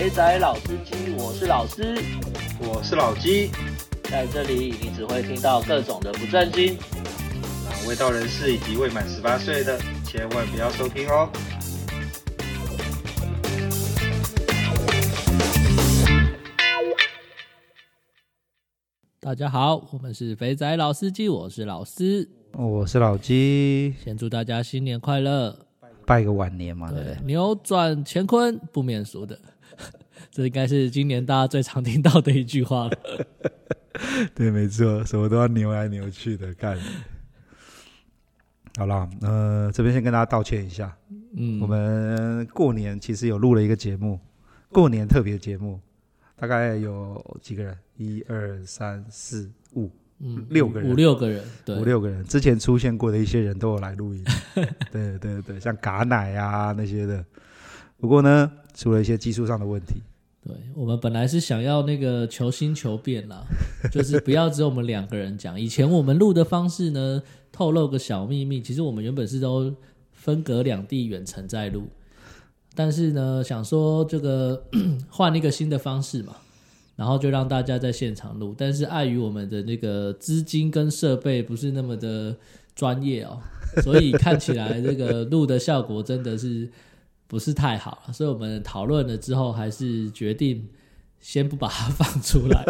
肥仔老司机，我是老司，我是老鸡，在这里你只会听到各种的不正经，那卫道人士以及未满十八岁的，千万不要收听哦。大家好，我们是肥仔老司机，我是老司，我是老鸡，先祝大家新年快乐，拜个晚年嘛。对，扭转乾坤不免俗的，这应该是今年大家最常听到的一句话了。对，没错，什么都要扭来扭去的干。好了，呃，这边先跟大家道歉一下，嗯，我们过年其实有录了一个节目，过年特别节目。大概有几个人？一二三四五，嗯，六个人，五六个人，对，五六个人。之前出现过的一些人都有来录音，对对对，像嘎奶啊那些的。不过呢，出了一些技术上的问题。对，我们本来是想要那个求新求变啦，就是不要只有我们两个人讲。以前我们录的方式呢，透露个小秘密，其实我们原本是都分隔两地远程在录。但是呢，想说这个 换一个新的方式嘛，然后就让大家在现场录。但是碍于我们的那个资金跟设备不是那么的专业哦，所以看起来这个录的效果真的是不是太好。所以我们讨论了之后，还是决定先不把它放出来。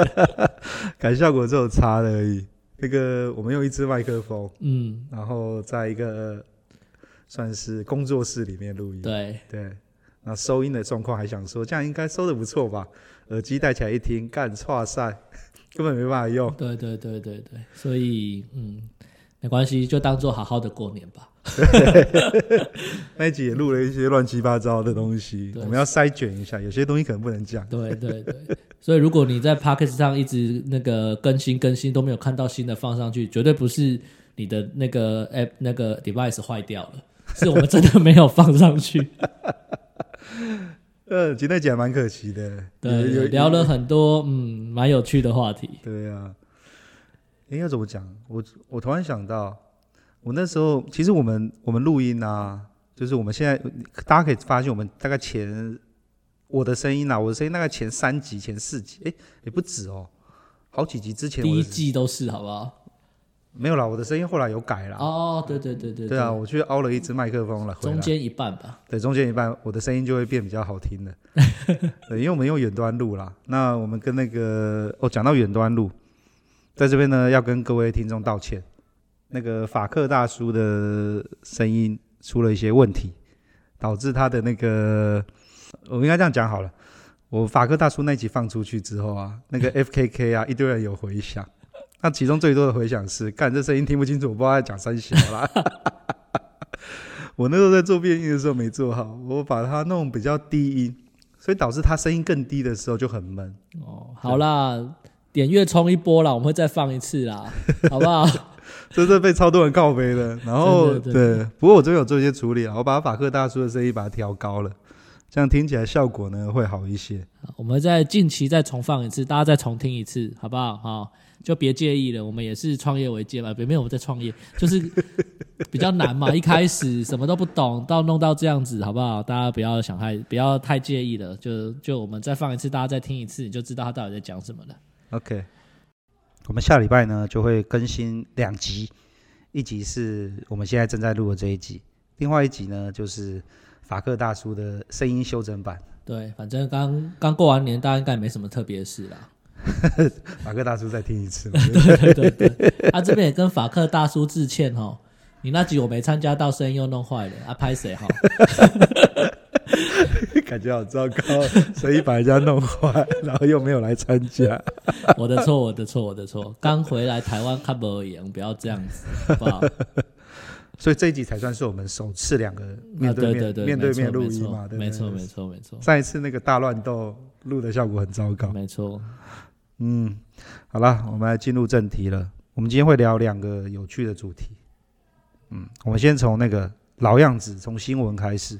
感效果只有差而已。那个我们用一支麦克风，嗯，然后在一个算是工作室里面录音。对对。那收音的状况还想说，这样应该收的不错吧？耳机戴起来一听，干，哇塞，根本没办法用。对对对对对，所以嗯，没关系，就当做好好的过年吧。那一集也录了一些乱七八糟的东西，我们要筛选一下，有些东西可能不能讲。对对对，所以如果你在 p o c k e t 上一直那个更新更新都没有看到新的放上去，绝对不是你的那个 App 那个 Device 坏掉了，是我们真的没有放上去。呃，今天讲蛮可惜的，对，有聊了很多嗯蛮有趣的话题。对啊，应该怎么讲？我我突然想到，我那时候其实我们我们录音啊，就是我们现在大家可以发现，我们大概前我的声音啊，我的声音大概前三集、前四集，哎，也不止哦，好几集之前第一季都是，好不好？没有啦，我的声音后来有改了。哦，对对对对。对啊，我去凹了一支麦克风了。中间一半吧。对，中间一半，我的声音就会变比较好听的。对，因为我们用远端录啦。那我们跟那个哦，讲到远端录，在这边呢要跟各位听众道歉。那个法克大叔的声音出了一些问题，导致他的那个，我应该这样讲好了。我法克大叔那集放出去之后啊，那个 FKK 啊，一堆人有回响。那其中最多的回响是，干这声音听不清楚，我不知道在讲三小啦。我那时候在做变音的时候没做好，我把它弄比较低音，所以导致它声音更低的时候就很闷。哦，好啦，点阅冲一波啦，我们会再放一次啦，好不好？这是被超多人告飞的。然后对，不过我这边有做一些处理啊，我把法克大叔的声音把它调高了，这样听起来效果呢会好一些。我们再近期再重放一次，大家再重听一次，好不好？好。就别介意了，我们也是创业维艰嘛，别没有我们在创业，就是比较难嘛。一开始什么都不懂，到弄到这样子，好不好？大家不要想太，不要太介意了。就就我们再放一次，大家再听一次，你就知道他到底在讲什么了。OK，我们下礼拜呢就会更新两集，一集是我们现在正在录的这一集，另外一集呢就是法克大叔的声音修整版。对，反正刚刚过完年，大家应该没什么特别的事啦。法克大叔再听一次。对对对对，啊，这边也跟法克大叔致歉哦。你那集我没参加到，声音又弄坏了，啊，拍谁哈？感觉好糟糕，所以把人家弄坏，然后又没有来参加。我的错，我的错，我的错。刚回来台湾看不赢，不要这样子，好不好？所以这一集才算是我们首次两个面对面、面对面录音嘛？没错，没错，没错。上一次那个大乱斗录的效果很糟糕，没错。嗯，好了，我们来进入正题了。我们今天会聊两个有趣的主题。嗯，我们先从那个老样子，从新闻开始。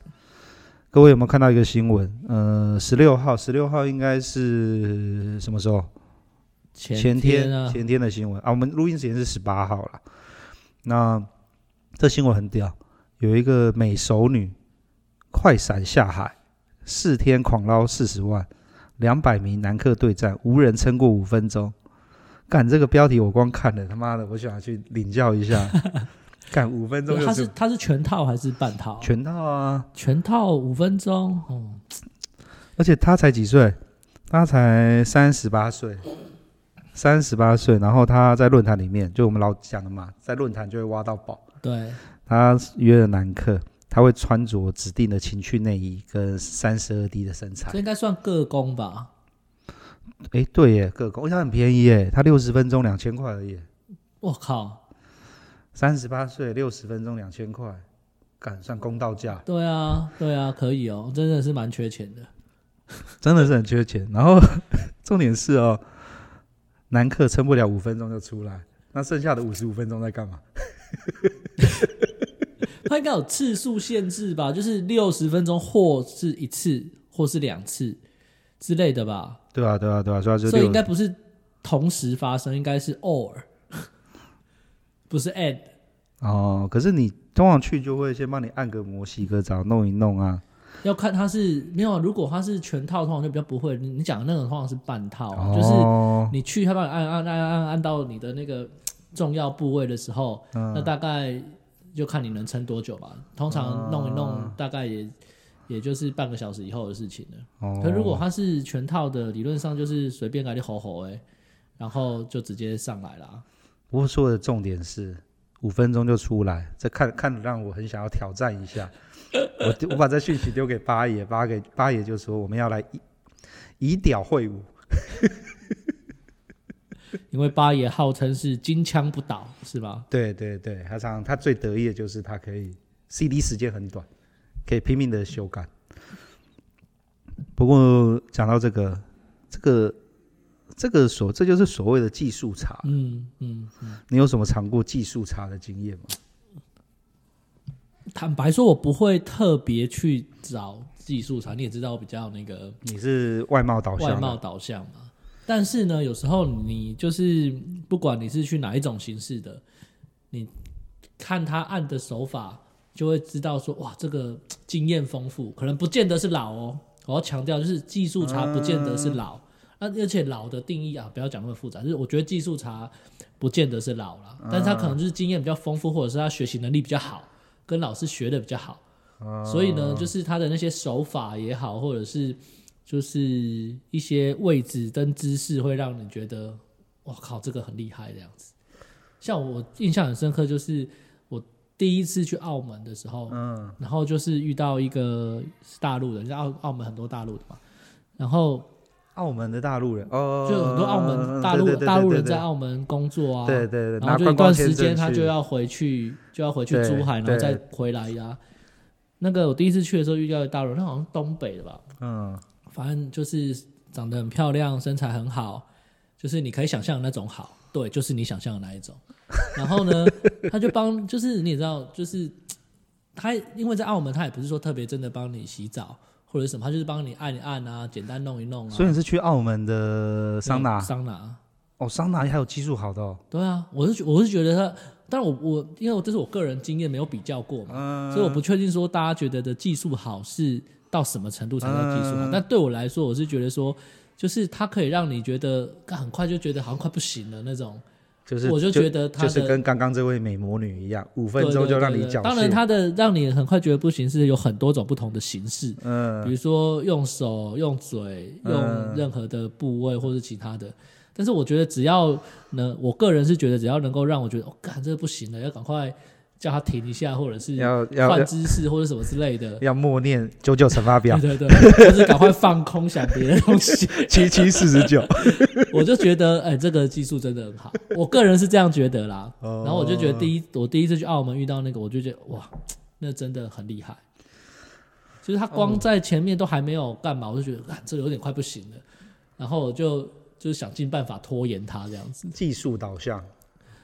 各位有没有看到一个新闻？呃，十六号，十六号应该是什么时候？前天啊，前天的新闻啊。我们录音时间是十八号了。那这新闻很屌，有一个美熟女快闪下海，四天狂捞四十万。两百名男客对战，无人撑过五分钟。干这个标题我光看了，他妈的，我想要去领教一下。干五分钟，他是他是全套还是半套？全套啊，全套五分钟。哦，而且他才几岁？他才三十八岁，三十八岁。然后他在论坛里面，就我们老讲的嘛，在论坛就会挖到宝。对，他约了男客，他会穿着指定的情趣内衣跟三十二 D 的身材，这应该算个工吧？哎，对耶，个工，他很便宜耶，他六十分钟两千块而已。我靠，三十八岁六十分钟两千块，敢算公道价？对啊，对啊，可以哦，真的是蛮缺钱的，真的是很缺钱。然后 重点是哦，男客撑不了五分钟就出来，那剩下的五十五分钟在干嘛？他应该有次数限制吧？就是六十分钟，或是一次，或是两次之类的吧？对啊，对啊，对啊，所以所以应该不是同时发生，应该是 or，不是 add。哦，可是你通常去就会先帮你按个摩、洗个澡、弄一弄啊。要看他是没有，如果他是全套，通常就比较不会。你你讲的那种通常是半套，哦、就是你去他帮你按按按按按到你的那个重要部位的时候，嗯、那大概就看你能撑多久吧。通常弄一弄，大概也。也就是半个小时以后的事情了。哦。可如果他是全套的，理论上就是随便给你吼吼哎，然后就直接上来了。不过说的重点是五分钟就出来，这看看让我很想要挑战一下。我我把这讯息丢给八爷，八给八爷就说我们要来以以屌会武。因为八爷号称是金枪不倒，是吧？对对对，他常他最得意的就是他可以 CD 时间很短。可以拼命的修改。不过讲到这个，这个，这个所，这就是所谓的技术差。嗯嗯嗯。你有什么尝过技术差的经验吗？坦白说，我不会特别去找技术差。你也知道，我比较那个，你是外貌导向，外貌导向嘛。但是呢，有时候你就是不管你是去哪一种形式的，你看他按的手法。就会知道说哇，这个经验丰富，可能不见得是老哦。我要强调，就是技术差不见得是老，那、嗯、而且老的定义啊，不要讲那么复杂。就是我觉得技术茶不见得是老了，但是他可能就是经验比较丰富，或者是他学习能力比较好，跟老师学的比较好。嗯、所以呢，就是他的那些手法也好，或者是就是一些位置跟姿势，会让你觉得哇靠，这个很厉害这样子。像我印象很深刻，就是我。第一次去澳门的时候，嗯，然后就是遇到一个大陆人，澳澳门很多大陆的嘛，然后澳门的大陆人，哦，就很多澳门大陆大陆人在澳门工作啊，对对对，然后就一段时间他就要回去，就要回去珠海，然后再回来呀。那个我第一次去的时候遇到一个大陆人，他好像东北的吧，嗯，反正就是长得很漂亮，身材很好，就是你可以想象的那种好，对，就是你想象的那一种。然后呢，他就帮，就是你也知道，就是他因为在澳门，他也不是说特别真的帮你洗澡或者什么，他就是帮你按一按啊，简单弄一弄啊。所以你是去澳门的桑拿？桑拿哦，桑拿还有技术好的哦。对啊，我是我是觉得他，但我我因为我这是我个人经验，没有比较过嘛，嗯、所以我不确定说大家觉得的技术好是到什么程度才叫技术好。嗯、但对我来说，我是觉得说，就是它可以让你觉得很快就觉得好像快不行了那种。就是，我就觉得他就是跟刚刚这位美魔女一样，五分钟就让你讲。当然，他的让你很快觉得不行是有很多种不同的形式，嗯，比如说用手、用嘴、用任何的部位或是其他的。嗯、但是我觉得只要能，我个人是觉得只要能够让我觉得，哦，干这不行了，要赶快。叫他停一下，或者是要换姿势，或者什么之类的。要默念九九乘法表。对对对，就是赶快放空想别的东西。七七四十九。我就觉得，哎、欸，这个技术真的很好。我个人是这样觉得啦。然后我就觉得，第一，我第一次去澳门遇到那个，我就觉得哇，那真的很厉害。就是他光在前面都还没有干嘛，我就觉得，啊，这有点快不行了。然后我就就想尽办法拖延他这样子。技术导向。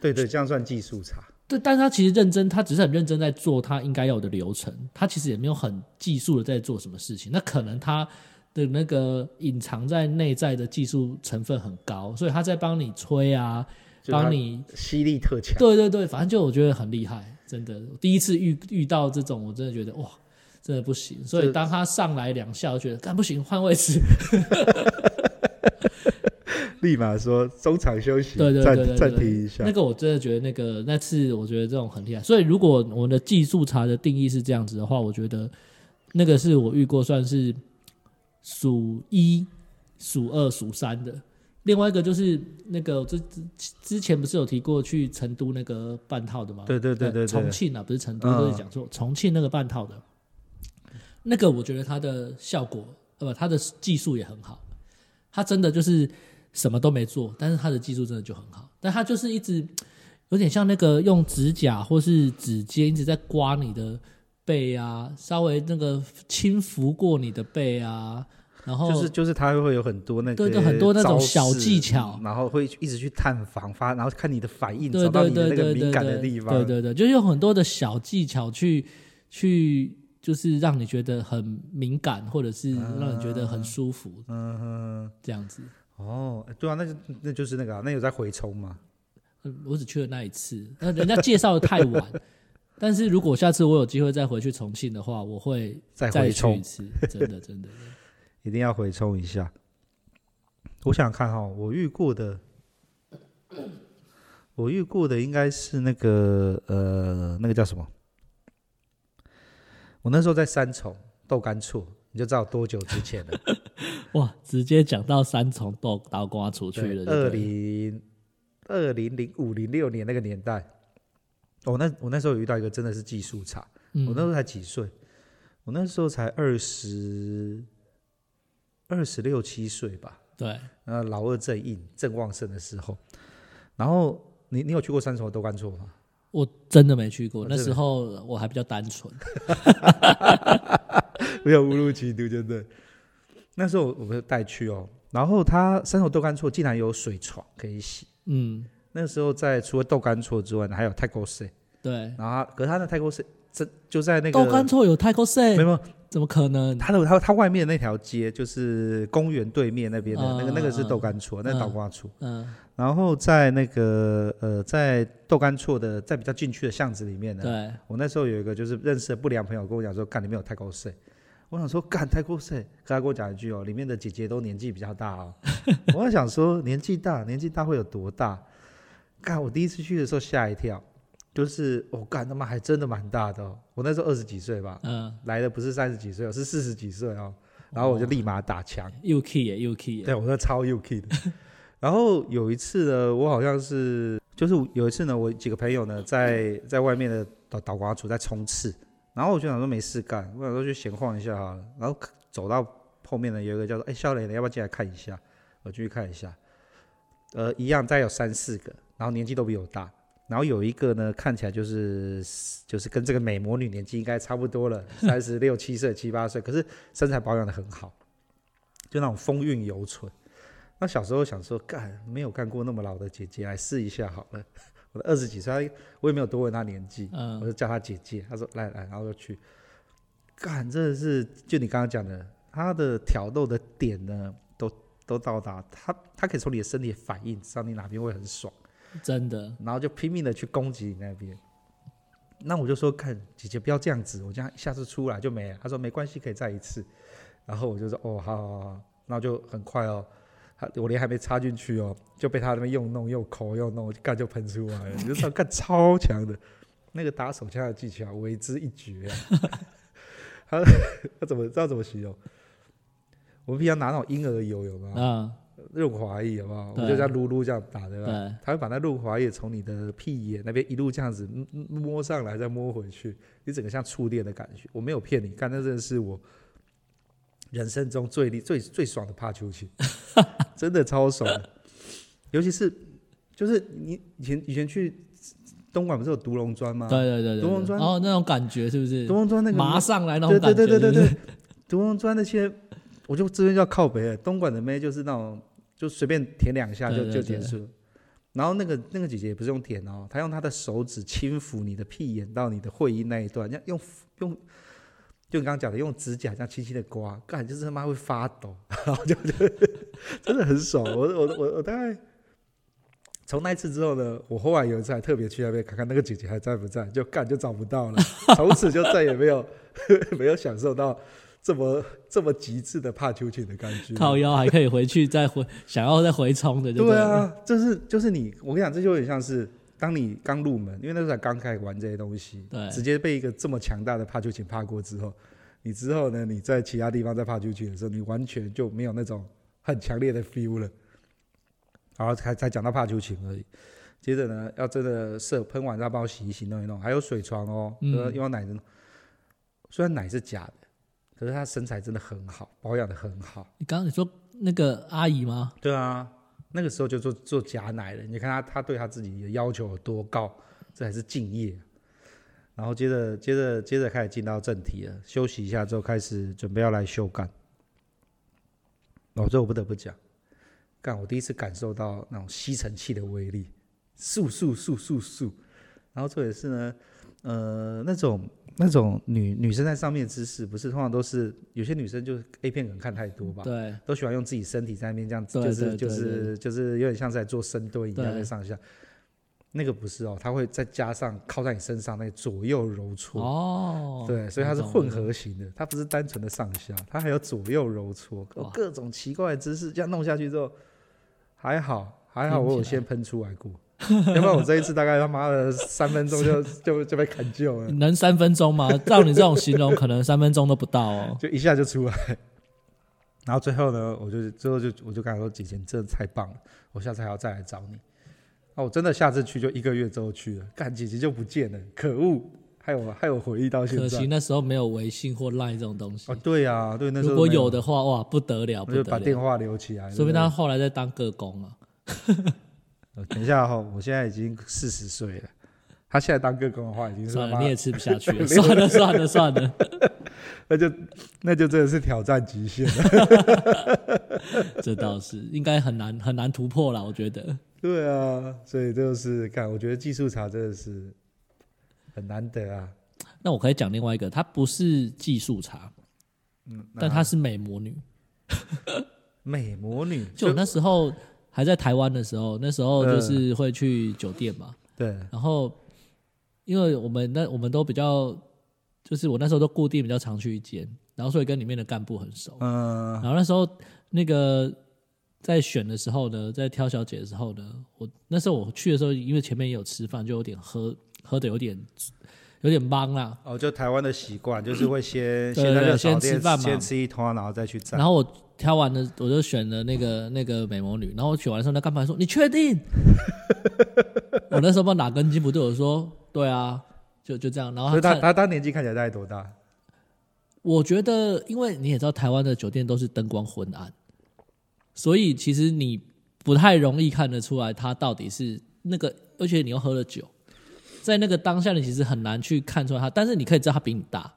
对对，这样算技术差。对，但是他其实认真，他只是很认真在做他应该有的流程，他其实也没有很技术的在做什么事情。那可能他的那个隐藏在内在的技术成分很高，所以他在帮你吹啊，帮你吸力特强。对对对，反正就我觉得很厉害，真的。第一次遇遇到这种，我真的觉得哇，真的不行。所以当他上来两下，我觉得干不行，换位置。立马说中场休息，对对对对，暂停一下。那个我真的觉得那个那次，我觉得这种很厉害。所以如果我们的技术茶的定义是这样子的话，我觉得那个是我遇过算是数一、数二、数三的。另外一个就是那个之之之前不是有提过去成都那个半套的吗？对对对对，对，重庆啊，不是成都，都是讲错，嗯、重庆那个半套的，那个我觉得它的效果呃不，它的技术也很好，它真的就是。什么都没做，但是他的技术真的就很好。但他就是一直有点像那个用指甲或是指尖一直在刮你的背啊，稍微那个轻拂过你的背啊，然后就是就是他会有很多那个对，很多那种小技巧，然后会一直去探访发，然后看你的反应，找到你的那个敏感的地方。对对对，就用很多的小技巧去去，就是让你觉得很敏感，或者是让你觉得很舒服，嗯哼，这样子。哦，对啊，那就那就是那个、啊，那有在回冲吗？我只去了那一次，那人家介绍的太晚。但是如果下次我有机会再回去重庆的话，我会再回冲一次。真的，真的，一定要回冲一下。我想看哈，我遇过的，我遇过的应该是那个呃，那个叫什么？我那时候在三重豆干厝。你就知道多久之前了？哇，直接讲到三重豆刀刮出去了。二零二零零五零六年那个年代，我那我那时候有遇到一个真的是技术差。嗯、我那时候才几岁？我那时候才二十二十六七岁吧。对，呃，老二正硬正旺盛的时候。然后你你有去过三重豆干厝吗？我真的没去过，那时候我还比较单纯。没有误入歧途，真的。那时候我们带去哦，然后他三重豆干厝竟然有水床可以洗。嗯，那个时候在除了豆干厝之外呢，还有泰国水。对，然后可是他的泰国水，这就在那个豆干厝有泰国水？没有，怎么可能？他的他他外面的那条街就是公园对面那边的、嗯、那个那个是豆干厝，嗯、那是倒瓜厝。嗯。然后在那个呃，在豆干厝的在比较进去的巷子里面呢，对，我那时候有一个就是认识的不良朋友跟我讲说，干里面有泰国水。我想说，干泰国赛，他跟我讲一句哦，里面的姐姐都年纪比较大哦。我在想说，年纪大，年纪大会有多大？干，我第一次去的时候吓一跳，就是我干他妈还真的蛮大的哦。我那时候二十几岁吧，嗯，来的不是三十几岁，是四十几岁哦。然后我就立马打枪，又 key 耶，又 key 耶。对，我说超又 key 的。然后有一次呢，我好像是，就是有一次呢，我几个朋友呢，在在外面的岛岛瓜厝在冲刺。然后我就想说没事干，我想说去闲晃一下好了。然后走到后面呢，有一个叫做“哎，肖磊的，要不要进来看一下？”我进去看一下，呃，一样，再有三四个，然后年纪都比我大。然后有一个呢，看起来就是就是跟这个美魔女年纪应该差不多了，三十六七岁、七八岁，可是身材保养的很好，就那种风韵犹存。那小时候想说，干没有干过那么老的姐姐，来试一下好了。二十几岁，我也没有多问他年纪，嗯、我就叫他姐姐。他说来来，然后就去干，真的是就你刚刚讲的，他的挑逗的点呢，都都到达，他他可以从你的身体反应知道你哪边会很爽，真的，然后就拼命的去攻击你那边。那我就说，看姐姐不要这样子，我这样下次出来就没了。他说没关系，可以再一次。然后我就说哦，好好好，那就很快哦。他我连还没插进去哦，就被他那边又弄又抠又弄，干就喷出来了。你就知道干超强的，那个打手枪的技巧为之一绝啊！他他怎么知道怎么形容？我们平常拿那种婴儿油有没有？嗯，润滑液有没有？我们就这样撸撸这样打对吧？对，他会把那润滑液从你的屁眼那边一路这样子摸上来，再摸回去，你整个像触电的感觉。我没有骗你，干那真的是我。人生中最最最爽的怕秋千，真的超爽的，尤其是就是你以前以前去东莞不是有独龙砖吗？对对对对，独龙砖哦，那种感觉是不是？独龙砖那个麻上来那种感觉，对对对对对，独龙砖那些，我就这边叫靠北了。东莞的妹就是那种，就随便舔两下就就结束。然后那个那个姐姐也不是用舔哦，她用她的手指轻抚你的屁眼到你的会阴那一段，用用用。就你刚刚讲的，用指甲这样轻轻的刮，干就是他妈会发抖，然 后就就真的很爽。我我我我大概从那一次之后呢，我后来有一次还特别去那边看看那个姐姐还在不在，就干就找不到了，从此就再也没有 没有享受到这么这么极致的怕秋千的感觉。靠腰还可以回去再回想要再回冲的对，对啊，就是就是你，我跟你讲，这就有点像是当你刚入门，因为那时候才刚开始玩这些东西，对，直接被一个这么强大的帕秋千怕过之后，你之后呢，你在其他地方在怕秋千的时候，你完全就没有那种很强烈的 feel 了。然后才才讲到怕秋琴而已，接着呢，要真的射喷完再帮我洗一洗弄一弄，还有水床哦，嗯，因为奶子虽然奶是假的，可是她身材真的很好，保养的很好。你刚刚你说那个阿姨吗？对啊，那个时候就做做假奶了。你看他他对他自己的要求有多高，这还是敬业。然后接着接着接着开始进到正题了，休息一下之后开始准备要来修干。哦，这我不得不讲。干！我第一次感受到那种吸尘器的威力，速速速速速。然后这也是呢，呃，那种那种女女生在上面的姿势，不是通常都是有些女生就是 A 片可能看太多吧，对，都喜欢用自己身体在那边这样子，就是就是就是有点像在做深蹲一样在上下。那个不是哦，它会再加上靠在你身上那左右揉搓。哦，对，所以它是混合型的，它不是单纯的上下，它还有左右揉搓，各种奇怪的姿势，这样弄下去之后。还好还好，我有先喷出来过，要不然我这一次大概他妈的三分钟就就就被砍救了。能三分钟吗？照你这种形容，可能三分钟都不到哦，就一下就出来。然后最后呢，我就最后就我就跟他说：“姐姐，你真的太棒了，我下次还要再来找你。”啊，我真的下次去就一个月之后去了，干姐姐就不见了，可恶！害我害我回忆到现在。可惜那时候没有微信或 Line 这种东西。哦，对呀、啊，对，那时候如果有的话，哇，不得了，不得了，就把电话留起来。说不定他后来在当个工啊。等一下哈，我现在已经四十岁了，他现在当个工的话，已经是算了，你也吃不下去了。算了算了算了，那就那就真的是挑战极限了。这倒是应该很难很难突破了，我觉得。对啊，所以就是看，我觉得技术茶真的是。很难得啊！那我可以讲另外一个，她不是技术茶，嗯，但她是美魔女。美魔女，就那时候还在台湾的时候，那时候就是会去酒店嘛，对。然后，因为我们那我们都比较，就是我那时候都固定比较常去一间，然后所以跟里面的干部很熟，嗯。然后那时候那个在选的时候呢，在挑小姐的时候呢，我那时候我去的时候，因为前面也有吃饭，就有点喝。喝的有点有点忙啦。哦，就台湾的习惯，就是会先先在热炒店先吃饭嘛，先吃一通，然后再去站。然后我挑完了，我就选了那个那个美魔女。然后我选完的时候，那干部说：“你确定？” 我那时候不知道哪根筋不对，我说：“对啊，就就这样。”然后他他当年纪看起来大概多大？我觉得，因为你也知道，台湾的酒店都是灯光昏暗，所以其实你不太容易看得出来他到底是那个，而且你又喝了酒。在那个当下，你其实很难去看出来他，但是你可以知道他比你大。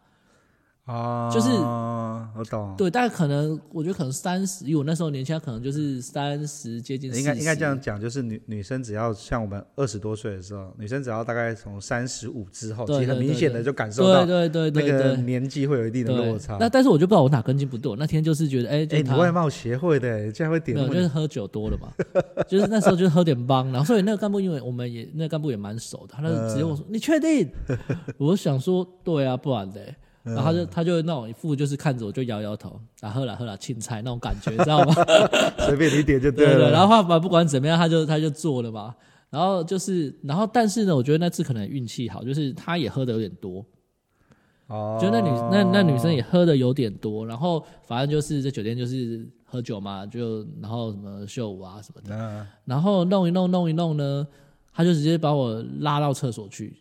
啊，就是我懂，对，大概可能我觉得可能三十，因为我那时候年轻，可能就是三十接近40。应该应该这样讲，就是女女生只要像我们二十多岁的时候，女生只要大概从三十五之后，其实很明显的就感受到，对对对，那个年纪会有一定的落差。那但是我就不知道我哪根筋不对，我那天就是觉得，哎、欸，哎、欸，你外貌协会的，竟然会点？没有，就是喝酒多了嘛，就是那时候就是喝点帮，然后所以那个干部，因为我们也那个干部也蛮熟的，他就直接我说，呃、你确定？我想说，对啊，不然的。然后他就他就那种一副就是看着我就摇摇头，然后喝了喝了青菜那种感觉，知道吗？随便你点就对了。对对，然后他不管怎么样，他就他就做了嘛。然后就是，然后但是呢，我觉得那次可能运气好，就是他也喝的有点多。哦。就那女那那女生也喝的有点多，然后反正就是在酒店就是喝酒嘛，就然后什么秀舞啊什么的，嗯、然后弄一弄弄一弄呢，他就直接把我拉到厕所去。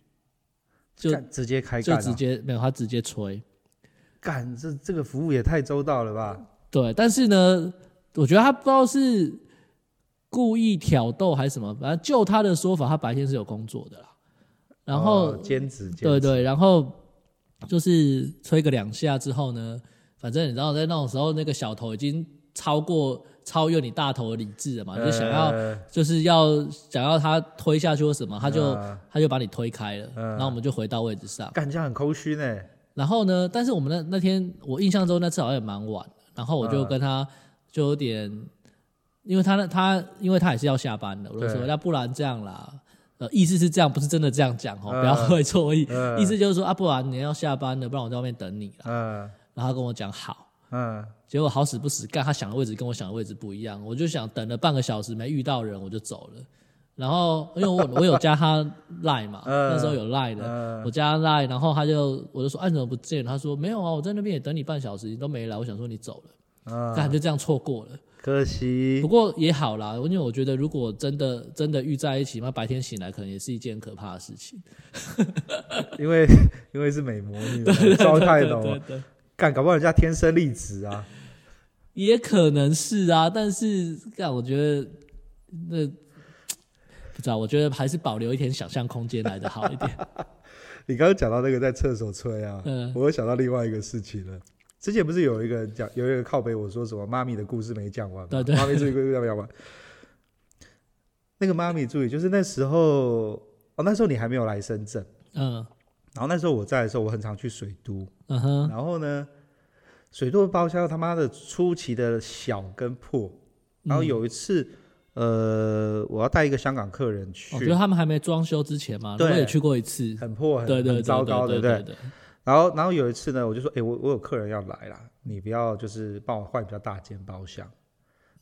就直接开干，就直接没有他直接吹，干这这个服务也太周到了吧？对，但是呢，我觉得他不知道是故意挑逗还是什么，反正就他的说法，他白天是有工作的啦。然后兼职，对对，然后就是吹个两下之后呢，反正你知道在那种时候，那个小头已经超过。超越你大头的理智了嘛？就想要，就是要想要他推下去或什么，他就他就把你推开了，然后我们就回到位置上。感觉很空虚呢。然后呢，但是我们那那天我印象中那次好像也蛮晚，然后我就跟他就有点，因为他那，他因为他也是要下班的，我就说那不然这样啦，呃，意思是这样，不是真的这样讲哦，不要会错意，意思就是说啊，不然你要下班了，不然我在外面等你了。嗯，然后他跟我讲好，嗯，结果好死不死干，他想的位置跟我想的位置不一样，我就想等了半个小时没遇到人，我就走了。然后因为我我有加他 line 嘛，那时候有 line 的，我加他 line，然后他就我就说啊，怎么不见？他说没有啊，我在那边也等你半小时，你都没来，我想说你走了，干就这样错过了。可惜，不过也好啦，因为我觉得如果真的真的遇在一起，那白天醒来可能也是一件可怕的事情。因为 因为是美魔女，招太浓，干搞不好人家天生丽质啊，也可能是啊。但是干我觉得那不知道，我觉得还是保留一点想象空间来的好一点。你刚刚讲到那个在厕所吹啊，嗯，我又想到另外一个事情了。之前不是有一个人讲，有一个靠背我说什么妈咪的故事没讲完对，妈咪注意故事没讲完。那个妈咪注意就是那时候哦，那时候你还没有来深圳，嗯，然后那时候我在的时候，我很常去水都，嗯哼，然后呢，水都的包厢他妈的出奇的小跟破，然后有一次，呃，我要带一个香港客人去，我觉得他们还没装修之前嘛，对，我也去过一次，很破，很很糟糕，对不对？然后，然后有一次呢，我就说，哎，我我有客人要来啦，你不要就是帮我换比较大间包厢。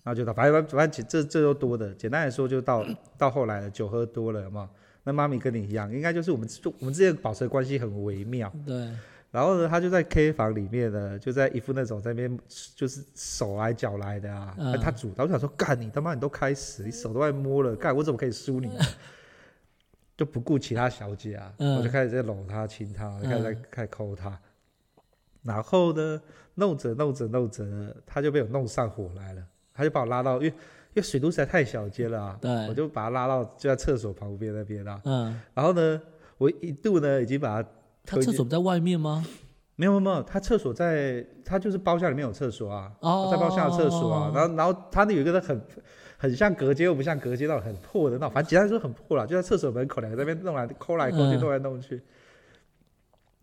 然后就到，反正反正这这都多的。简单来说，就到 到后来了，酒喝多了，有？那妈咪跟你一样，应该就是我们就我们之间保持的关系很微妙。对。然后呢，他就在 K 房里面呢，就在一副那种在那边就是手来脚来的啊。嗯、他主，我想说，干你他妈你都开始，你手都快摸了，干我怎么可以输你？就不顾其他小姐啊，嗯、我就开始在搂她、亲她，开始在开始抠她，然后呢，弄着弄着弄着，他就被我弄上火来了，他就把我拉到，因为因为水都实在太小间了啊，我就把他拉到就在厕所旁边那边啊，嗯，然后呢，我一度呢已经把他，他厕所不在外面吗？没有没有，他厕所在，他就是包厢里面有厕所啊，哦，在包厢有厕所啊，然后然后他那有一个很。很像隔间又不像隔间，那种很破的那种，反正简单说很破了，就在厕所门口两个在那边弄来抠来抠去，弄来弄去。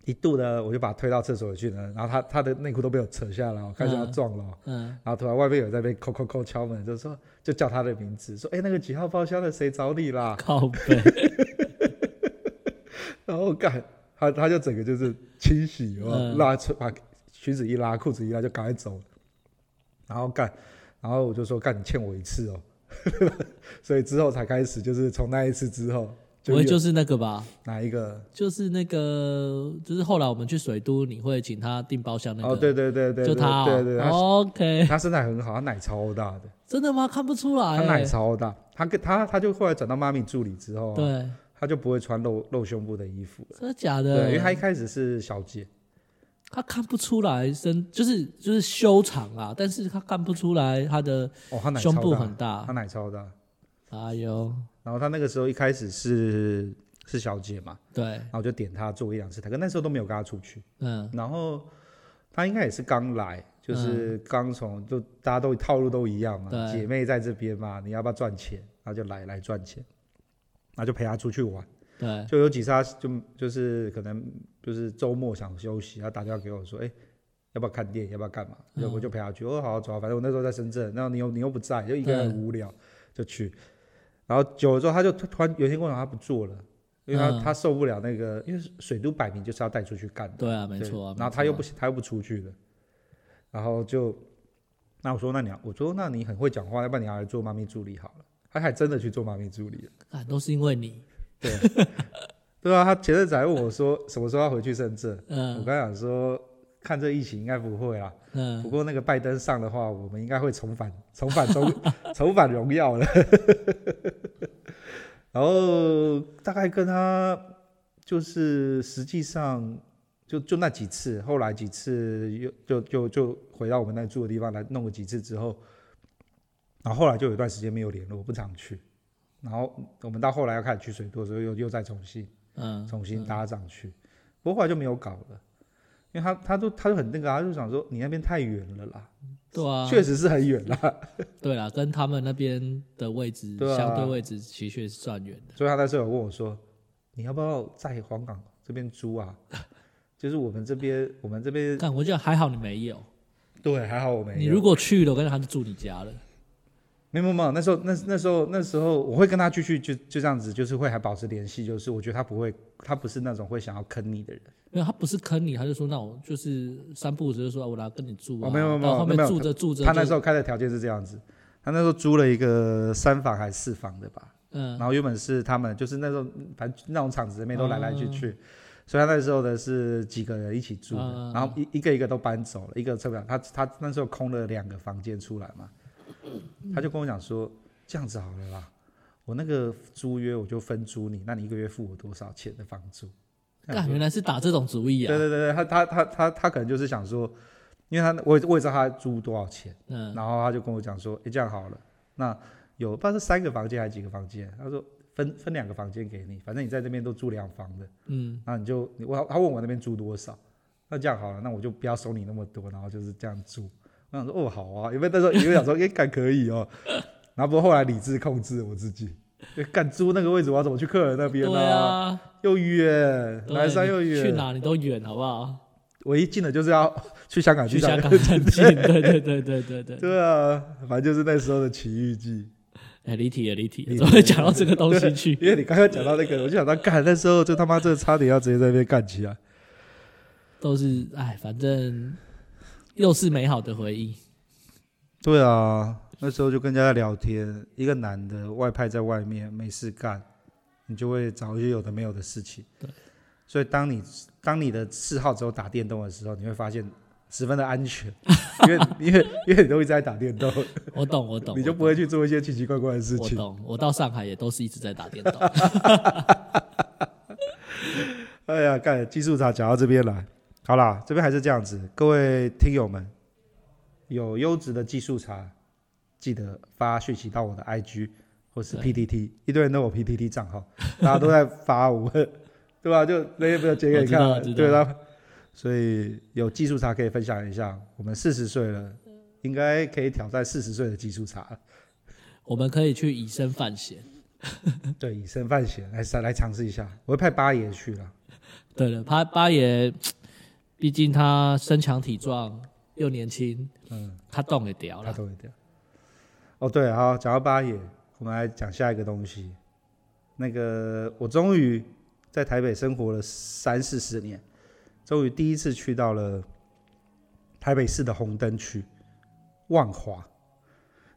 一度呢，我就把他推到厕所里去了，然后他他的内裤都被我扯下来，我开始要撞了。嗯。然后突然外面有人在那边抠抠抠敲门，就说就叫他的名字，说哎、欸、那个几号包厢的谁找你啦？靠背。然后干他他就整个就是清洗，哦拉出把裙子一拉，裤子一拉就赶快走。然后干。然后我就说，干你欠我一次哦，所以之后才开始，就是从那一次之后，不会就是那个吧？哪一个？就是那个，就是后来我们去水都，你会请他订包厢那个？哦，对对对对，就他，对对，OK。他身材很好，他奶超大的。真的吗？看不出来。他奶超大，他跟他他就后来转到妈咪助理之后，对，他就不会穿露露胸部的衣服了。真的假的？对，因为他一开始是小姐。他看不出来身就是就是修长啊，但是他看不出来他的哦胸部很大，哦、他奶超大，哎呦，然后他那个时候一开始是是小姐嘛，对，然后就点他做一两次台，可那时候都没有跟他出去，嗯，然后他应该也是刚来，就是刚从、嗯、就大家都套路都一样嘛，对姐妹在这边嘛，你要不要赚钱？然后就来来赚钱，然后就陪他出去玩。对，就有几次他就就是可能就是周末想休息，他打电话给我说，哎、欸，要不要看电影？要不要干嘛？嗯、我就陪他去。我说好好走，反正我那时候在深圳，然后你又你又不在，就一个人很无聊，就去。然后久了之后，他就突然有一天跟我讲他不做了，因为他、嗯、他受不了那个，因为水都摆明就是要带出去干的。对啊，没错啊。然后他又不他又不出去了，然后就那我说那你要我说那你很会讲话，要不然你要来做妈咪助理好了。他还真的去做妈咪助理了。啊，都是因为你。对，对啊，他前阵子还问我说什么时候要回去深圳。嗯，我刚才讲说，看这疫情应该不会啊。嗯，不过那个拜登上的话，我们应该会重返 重返重重返荣耀了。然后大概跟他就是实际上就就那几次，后来几次又就就就回到我们那住的地方来弄了几次之后，然后后来就有一段时间没有联络，我不常去。然后我们到后来要开始去水都的时候，又又再重新，嗯，重新搭上去，嗯、不过后来就没有搞了，因为他他都他就很那个，他就想说你那边太远了啦，对啊，确实是很远啦，对啦，跟他们那边的位置相对位置其实是算远的，所以他那时候有问我说，你要不要在黄冈这边租啊？就是我们这边我们这边，但我觉得还好你没有，对，还好我没有，你如果去了，我跟他就住你家了。没有没有，那时候那那时候那时候我会跟他继续就就这样子，就是会还保持联系，就是我觉得他不会，他不是那种会想要坑你的人。没有，他不是坑你，他就说那我就是三不五时就说我来跟你住啊。哦，没有没有，后面住着住着，他那时候开的条件是这样子，他那时候租了一个三房还是四房的吧？嗯，然后原本是他们就是那种反正那种厂子里面都来来去去，嗯、所以他那时候的是几个人一起住的，嗯、然后一一个一个都搬走了，一个车不了，他他那时候空了两个房间出来嘛，他就跟我讲说。这样子好了啦，我那个租约我就分租你，那你一个月付我多少钱的房租？啊，原来是打这种主意啊！对对对，他他他他他可能就是想说，因为他我我也知道他租多少钱，嗯，然后他就跟我讲说，哎，这样好了，那有不知道是三个房间还是几个房间？他说分分两个房间给你，反正你在这边都住两房的，嗯，那你就我他问我那边租多少，那这样好了，那我就不要收你那么多，然后就是这样住。我想说哦好啊，因为那时候因为想说 哎，干可以哦。然后不过后来理智控制我自己，干租那个位置，我要怎么去客人那边呢？啊，又远，南山又远，去哪里都远，好不好？唯一近的就是要去香港，去香港很近，对对对对对对。对啊，反正就是那时候的奇遇记。哎，离题了，离题了，怎么会讲到这个东西去？因为你刚刚讲到那个，我就想到干那时候就他妈这差点要直接在那边干起来。都是哎，反正又是美好的回忆。对啊。那时候就跟人家聊天，一个男的外派在外面没事干，你就会找一些有的没有的事情。对，所以当你当你的嗜好只有打电动的时候，你会发现十分的安全，因为因为因为你都一直在打电动。我懂我懂，你就不会去做一些奇奇怪怪的事情。我懂，我到上海也都是一直在打电动。哎呀，干技术茶讲到这边来，好啦，这边还是这样子，各位听友们，有优质的技术茶。记得发讯息到我的 IG 或是 PTT，一堆人都有 PTT 账号，大家都在发我，对吧？就那些不要截给你看，对吧？所以有技术茶可以分享一下。我们四十岁了，应该可以挑战四十岁的技术茶。我们可以去以身犯险，对，以身犯险来来尝试一下。我会派八爷去了。对了，八八爷，毕竟他身强体壮又年轻，嗯，他动也掉了，他动也掉。哦，对，好，讲到八爷，我们来讲下一个东西。那个，我终于在台北生活了三四十年，终于第一次去到了台北市的红灯区万华。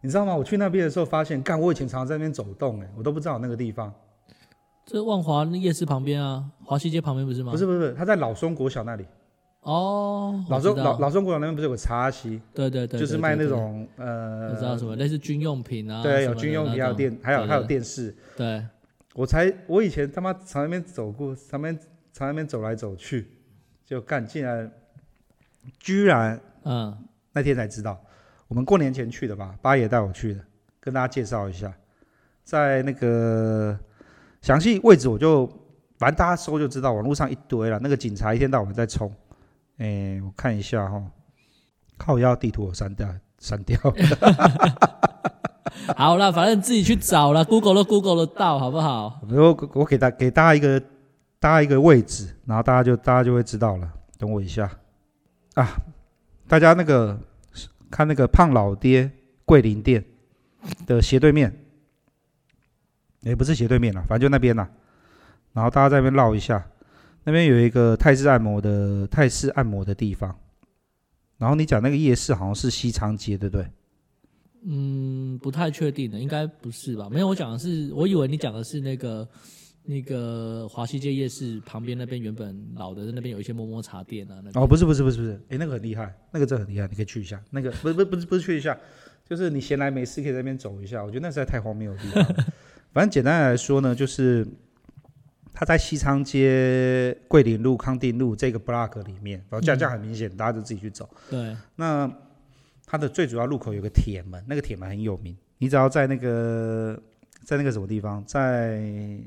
你知道吗？我去那边的时候发现，干，我以前常常在那边走动，哎，我都不知道那个地方。这万华夜市旁边啊，华西街旁边不是吗？不是，不是，不是，他在老松国小那里。哦，老中老老中国小那边不是有个茶席？对对对，就是卖那种呃，我知道什么类似军用品啊？对，有军用品，还有电，还有还有电视。对，我才我以前他妈从那边走过，从那边从那边走来走去，就干，竟然居然嗯，那天才知道，我们过年前去的吧？八爷带我去的，跟大家介绍一下，在那个详细位置我就反正大家搜就知道，网络上一堆了，那个警察一天到晚在冲。哎、欸，我看一下哈，靠腰地图我删掉，删掉。好了，反正自己去找了，Google 都 Google 得到，好不好？我我给大给大家一个大家一个位置，然后大家就大家就会知道了。等我一下啊，大家那个看那个胖老爹桂林店的斜对面，也、欸、不是斜对面了，反正就那边了。然后大家在那边绕一下。那边有一个泰式按摩的泰式按摩的地方，然后你讲那个夜市好像是西昌街，对不对？嗯，不太确定的，应该不是吧？没有，我讲的是，我以为你讲的是那个那个华西街夜市旁边那边原本老的那边有一些摸摸茶店啊。那哦，不是不是不是不是，哎，那个很厉害，那个真的很厉害，你可以去一下。那个不是不是不是不是去一下，就是你闲来没事可以在那边走一下。我觉得那实在太荒谬的地方。反正简单来说呢，就是。它在西昌街、桂林路、康定路这个 block 里面，然后这样这样很明显，嗯、大家就自己去走。对。那它的最主要入口有个铁门，那个铁门很有名。你只要在那个在那个什么地方，在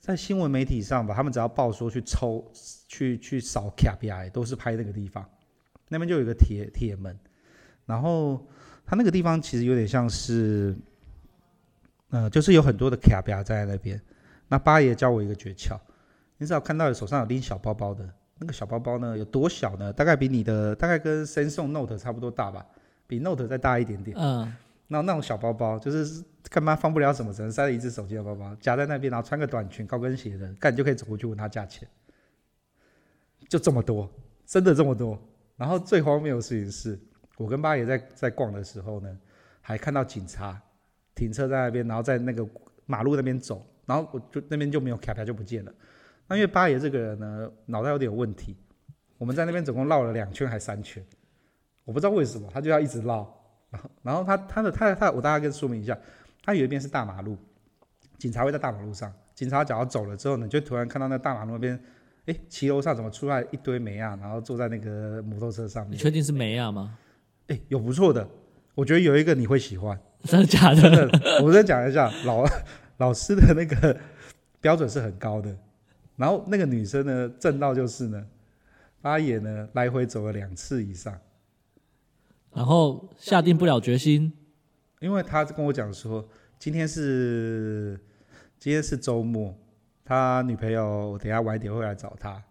在新闻媒体上吧，他们只要报说去抽、去去扫 KPI，都是拍那个地方。那边就有一个铁铁门，然后它那个地方其实有点像是，呃，就是有很多的 KPI 在那边。那八爷教我一个诀窍，你只要看到手上有拎小包包的，那个小包包呢有多小呢？大概比你的大概跟 Samsung Note 差不多大吧，比 Note 再大一点点。嗯。那那种小包包，就是干嘛放不了什么，只能塞了一只手机的包包，夹在那边，然后穿个短裙、高跟鞋的，干你就可以走过去问他价钱，就这么多，真的这么多。然后最荒谬的事情是，我跟八爷在在逛的时候呢，还看到警察停车在那边，然后在那个马路那边走，然后我就那边就没有卡牌就不见了。那因为八爷这个人呢，脑袋有点问题，我们在那边总共绕了两圈还三圈，我不知道为什么他就要一直绕。然后，然后他他的他他，我大概跟说明一下，他有一边是大马路，警察会在大马路上，警察只要走了之后呢，就突然看到那大马路那边，哎，骑楼上怎么出来一堆梅啊，然后坐在那个摩托车上面。你确定是梅亚吗？哎，有不错的，我觉得有一个你会喜欢，真的假的？真的，我再讲一下，老老师的那个标准是很高的，然后那个女生呢，正道就是呢，八爷呢来回走了两次以上。然后下定不了决心，因为他跟我讲说，今天是今天是周末，他女朋友等下晚一点会来找他。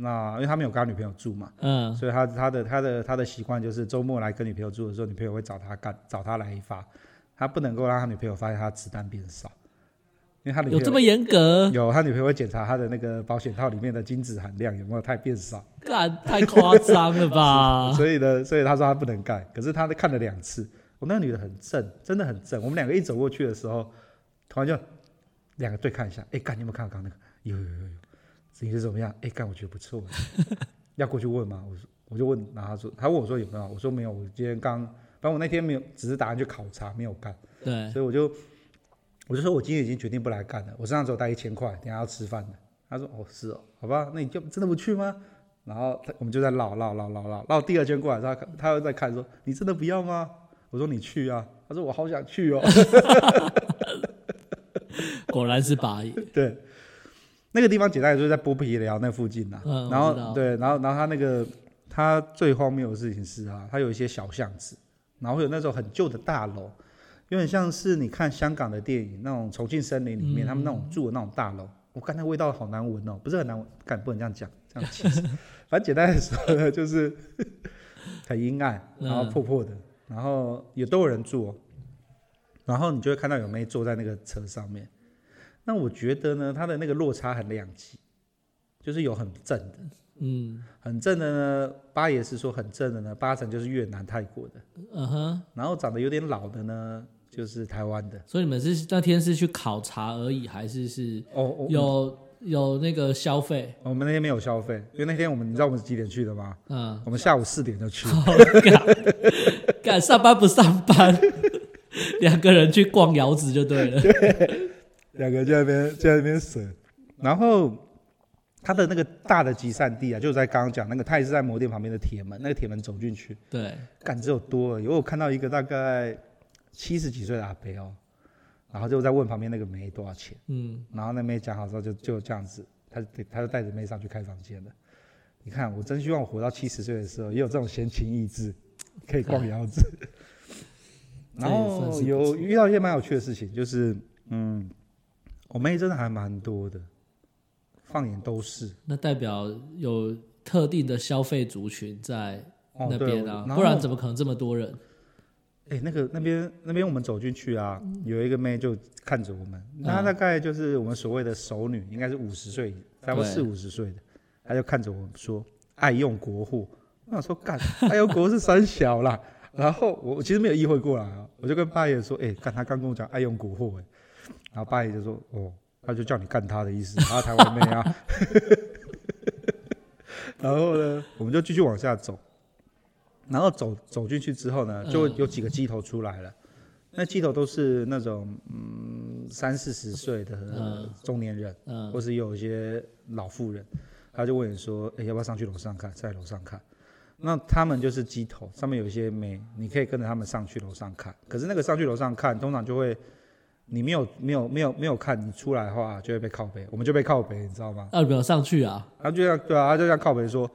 那因为他没有跟他女朋友住嘛，嗯，所以他他的他的他的习惯就是周末来跟女朋友住的时候，女朋友会找他干找他来一发，他不能够让他女朋友发现他子弹变少。因为他女朋友有这么严格？有，他女朋友会检查他的那个保险套里面的精子含量有没有太变少。干，太夸张了吧？所以呢，所以他说他不能干。可是他看了两次，我那个女的很正，真的很正。我们两个一走过去的时候，突然就两个对看一下。哎，干，你有没有看到刚刚那个？有有有有。你是怎么样？哎，干，我觉得不错。要过去问吗？我说，我就问，然后他说，他问我说有没有？我说没有。我今天刚，反正我那天没有，只是打算去考察，没有干。对。所以我就。我就说，我今天已经决定不来干了。我身上只有带一千块，等下要吃饭的。他说：“哦，是哦，好吧，那你就真的不去吗？”然后他我们就在唠唠唠唠唠唠，第二圈过来，他他又在看，说：“你真的不要吗？”我说：“你去啊。”他说：“我好想去哦。”果然是八爷。对，那个地方简单来说就是在剥皮寮那附近呐、啊。嗯，然后对，然后然后他那个他最荒谬的事情是啊，他有一些小巷子，然后会有那种很旧的大楼。有点像是你看香港的电影那种重庆森林里面，他们那种住的那种大楼，我刚才味道好难闻哦，不是很难闻，敢不能这样讲，这样其实，反正简单来说呢，就是 很阴暗，然后破破的，然后也都有人住，然后你就会看到有妹坐在那个车上面。那我觉得呢，它的那个落差很两极，就是有很正的，嗯，很正的呢，八爷是说很正的呢，八成就是越南、泰国的，嗯哼，然后长得有点老的呢。就是台湾的，所以你们是那天是去考察而已，还是是哦有、哦、有那个消费？我们那天没有消费，因为那天我们你知道我们是几点去的吗？嗯，我们下午四点就去。干上班不上班，两个人去逛窑子就对了。对，两个在那边在那边省。然后他的那个大的集散地啊，就在刚刚讲那个，他也是在摩店旁边的铁门，那个铁门走进去，对，感知有多而已。我有看到一个大概。七十几岁的阿伯哦，然后就在问旁边那个妹多少钱，嗯，然后那妹讲好之后就就这样子，他他就带着妹上去开房间了。你看，我真希望我活到七十岁的时候也有这种闲情逸致，可以逛窑子。然后有遇到一些蛮有趣的事情，就是嗯，我妹真的还蛮多的，放眼都是。那代表有特定的消费族群在那边啊，不然怎么可能这么多人？哎、欸，那个那边那边我们走进去啊，有一个妹就看着我们，她、嗯、大概就是我们所谓的熟女，应该是五十岁，差不多四五十岁的，她就看着我们说爱用国货。我想说干，爱用国货是三小啦。然后我其实没有意会过来啊，我就跟八爷说，哎、欸，干他刚跟我讲爱用国货，哎，然后八爷就说，哦，他就叫你干他的意思，他台湾妹啊。然后呢，我们就继续往下走。然后走走进去之后呢，就会有几个鸡头出来了。嗯、那鸡头都是那种嗯三四十岁的中年人，或是有一些老妇人，他就问你说：“哎，要不要上去楼上看？在楼上看。”那他们就是鸡头，上面有一些美，你可以跟着他们上去楼上看。可是那个上去楼上看，通常就会你没有没有没有没有看，你出来的话就会被靠背，我们就被靠背，你知道吗？啊，没有上去啊？他就这样对啊，他就这样靠背说。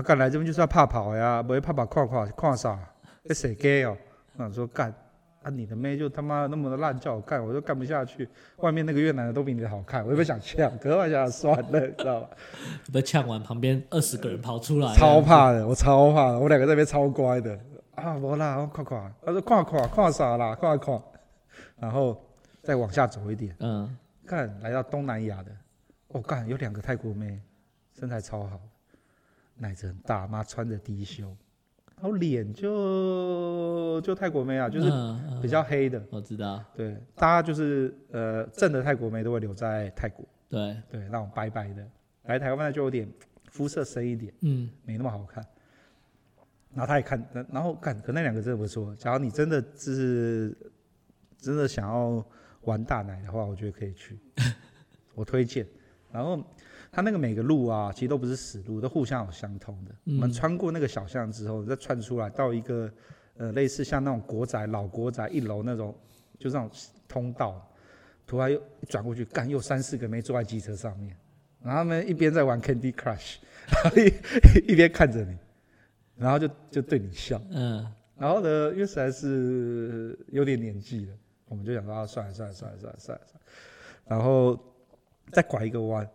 啊，干来这边就是要怕跑呀，不会怕跑看看看啥？在谁给哦？我想说干，啊你的妹就他妈那么的烂，叫我干，我就干不下去。外面那个越南的都比你的好看，我也不想呛？可是我想算了，你知道吧？被呛完，旁边二十个人跑出来，超怕的，我超怕的，我两个在那边超乖的。啊，无啦，我看看，他说看看看啥啦，看看，然后再往下走一点，嗯，看来到东南亚的，我、哦、干有两个泰国妹，身材超好，奶子很大，妈穿着低胸，然后脸就就泰国妹啊，就是比较黑的，嗯嗯、我知道，对，大家就是呃正的泰国妹都会留在泰国，对。对，那种白白的，来台湾呢就有点肤色深一点，嗯，没那么好看。然后他也看，然后看，可那两个真的不错。假如你真的是真的想要玩大奶的话，我觉得可以去，我推荐。然后他那个每个路啊，其实都不是死路，都互相有相通的。嗯、我们穿过那个小巷之后，再穿出来到一个呃类似像那种国宅老国宅一楼那种，就这种通道，突然又转过去，干又三四个没坐在机车上面，然后他们一边在玩 Candy Crush，然后一一边看着你。然后就就对你笑，嗯，然后呢，因为实在是有点年纪了，我们就想说啊，算了算了算了算了算了，然后再拐一个弯，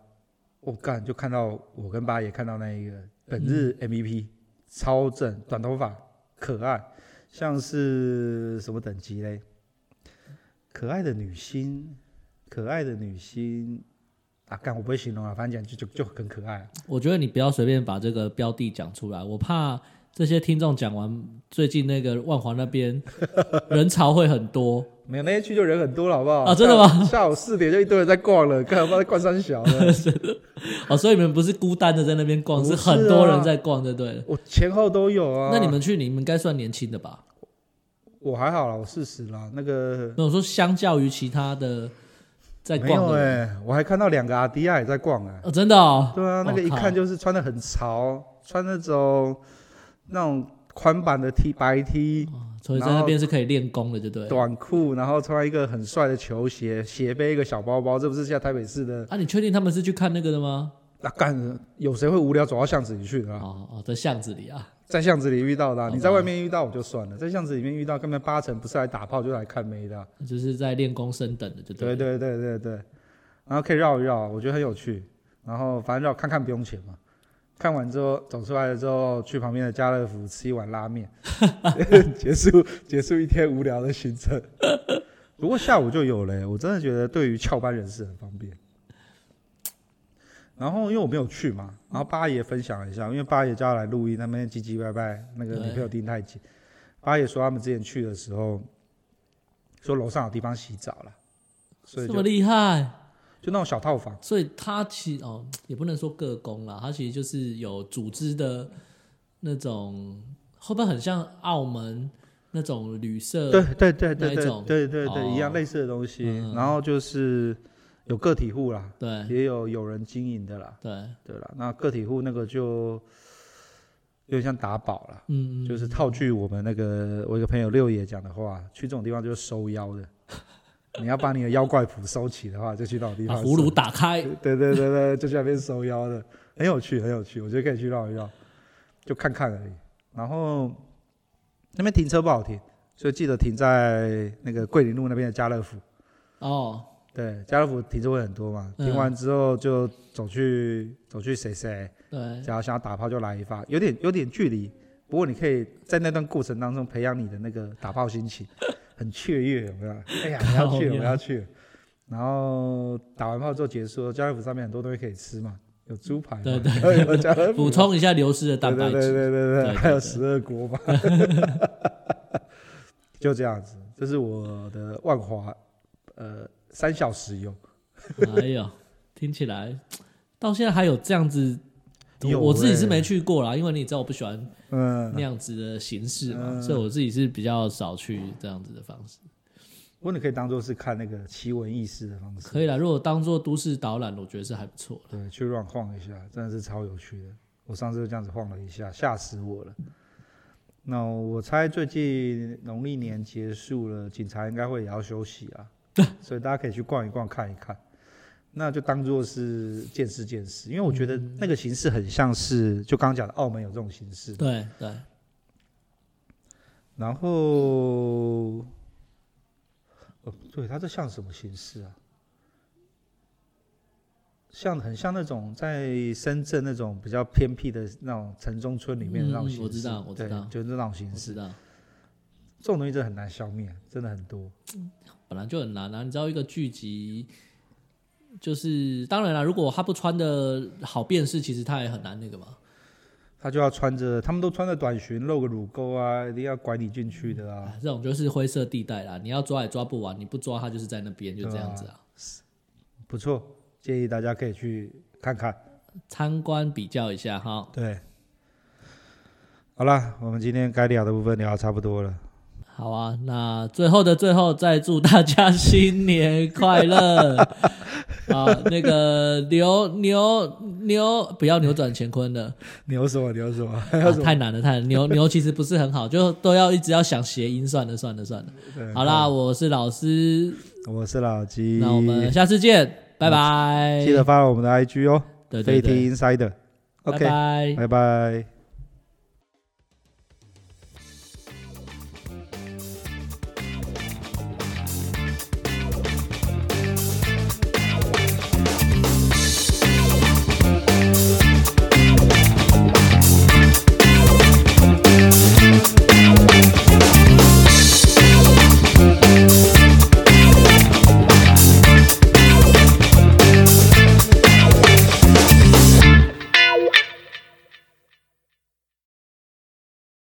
我、哦、干就看到我跟八爷看到那一个本日 MVP，、嗯、超正，短头发，可爱，像是什么等级嘞？可爱的女星，可爱的女星。啊，干我不会形容啊，反正讲就就就很可爱。我觉得你不要随便把这个标的讲出来，我怕这些听众讲完，最近那个万华那边 人潮会很多。没有那天去就人很多了，好不好？啊，真的吗？下午四点就一堆人在逛了，看不知道在逛三小的。哦，所以你们不是孤单的在那边逛，是，啊、是很多人在逛，对不对？我前后都有啊。那你们去，你们该算年轻的吧？我还好啦，我四十啦。那个，那我说相较于其他的。在逛没有哎、欸，我还看到两个阿迪亚也在逛哎、欸。哦，真的哦。对啊，那个一看就是穿的很潮，穿那种那种宽版的 T 白 T，所以在那边是可以练功的，就对。短裤，然后穿一个很帅的球鞋，斜背一个小包包，这不是像台北市的？啊，你确定他们是去看那个的吗？那干，有谁会无聊走到巷子里去的啊？哦哦，在巷子里啊。在巷子里遇到的、啊，你在外面遇到我就算了，在巷子里面遇到，根本八成不是来打炮，就来看妹的、啊，就是在练功升等的，就对。对对对对对，然后可以绕一绕，我觉得很有趣。然后反正绕看看不用钱嘛，看完之后走出来了之后，去旁边的家乐福吃一碗拉面，结束结束一天无聊的行程。不过下午就有了、欸，我真的觉得对于翘班人士很方便。然后因为我没有去嘛，然后八爷分享了一下，因为八爷叫他来录音，他们唧唧歪歪，那个女朋友盯太紧。八爷说他们之前去的时候，说楼上有地方洗澡了，所以这么厉害，就那种小套房。所以他其实哦，也不能说个工啦，他其实就是有组织的那种，会不会很像澳门那种旅社？对对对对对对对对，一样类似的东西。然后就是。有个体户啦，对，也有有人经营的啦，对，对啦。那个体户那个就有点像打宝了，嗯，嗯，就是套句我们那个我一个朋友六爷讲的话，去这种地方就是收妖的。你要把你的妖怪谱收起的话，就去那种地方。葫芦打开，对对对对，就去那边收妖的，很有趣，很有趣，我觉得可以去绕一绕，就看看而已。然后那边停车不好停，所以记得停在那个桂林路那边的家乐福。哦。对，家乐福停车位很多嘛，停完之后就走去走去谁谁，对，只要想要打炮就来一发，有点有点距离，不过你可以在那段过程当中培养你的那个打炮心情，很雀跃，有没有？哎呀，我要去，我要去，然后打完炮之后结束，家乐福上面很多东西可以吃嘛，有猪排，对 对，有家乐福，补充一下流失的蛋白质，对对对对对，还有十二锅嘛，就这样子，这是我的万华，呃。三小时游，哎呦，听起来到现在还有这样子，欸、我自己是没去过啦，因为你知道我不喜欢嗯那样子的形式嘛，嗯、所以我自己是比较少去这样子的方式。不过你可以当做是看那个奇闻异事的方式，可以啦。如果当做都市导览，我觉得是还不错。对，去乱晃一下，真的是超有趣的。我上次就这样子晃了一下，吓死我了。那我猜最近农历年结束了，警察应该会也要休息啊。所以大家可以去逛一逛，看一看，那就当做是见识见识。因为我觉得那个形式很像是，就刚刚讲的澳门有这种形式。对对。然后，哦，对，它这像什么形式啊？像很像那种在深圳那种比较偏僻的那种城中村里面的那种形式。我知道，我知道，就是那种形式。这种东西真的很难消灭，真的很多。本来就很难啊！你知道一个剧集，就是当然了，如果他不穿的好辨识，其实他也很难那个嘛。他就要穿着，他们都穿着短裙，露个乳沟啊，一定要拐你进去的啊。这种就是灰色地带啦，你要抓也抓不完，你不抓他就是在那边，就这样子啊。不错，建议大家可以去看看，参观比较一下哈。对，好了，我们今天该聊的部分聊得差不多了。好啊，那最后的最后，再祝大家新年快乐！啊，那个牛牛牛，不要扭转乾坤了。牛什么牛什么？啊、太难了，太难了。牛 牛其实不是很好，就都要一直要想谐音，算了算了算了。好啦，我是老师，我是老鸡，那我们下次见，拜拜。记得发我们的 IG 哦，对对对，FATINSIDER。OK，拜拜。拜拜。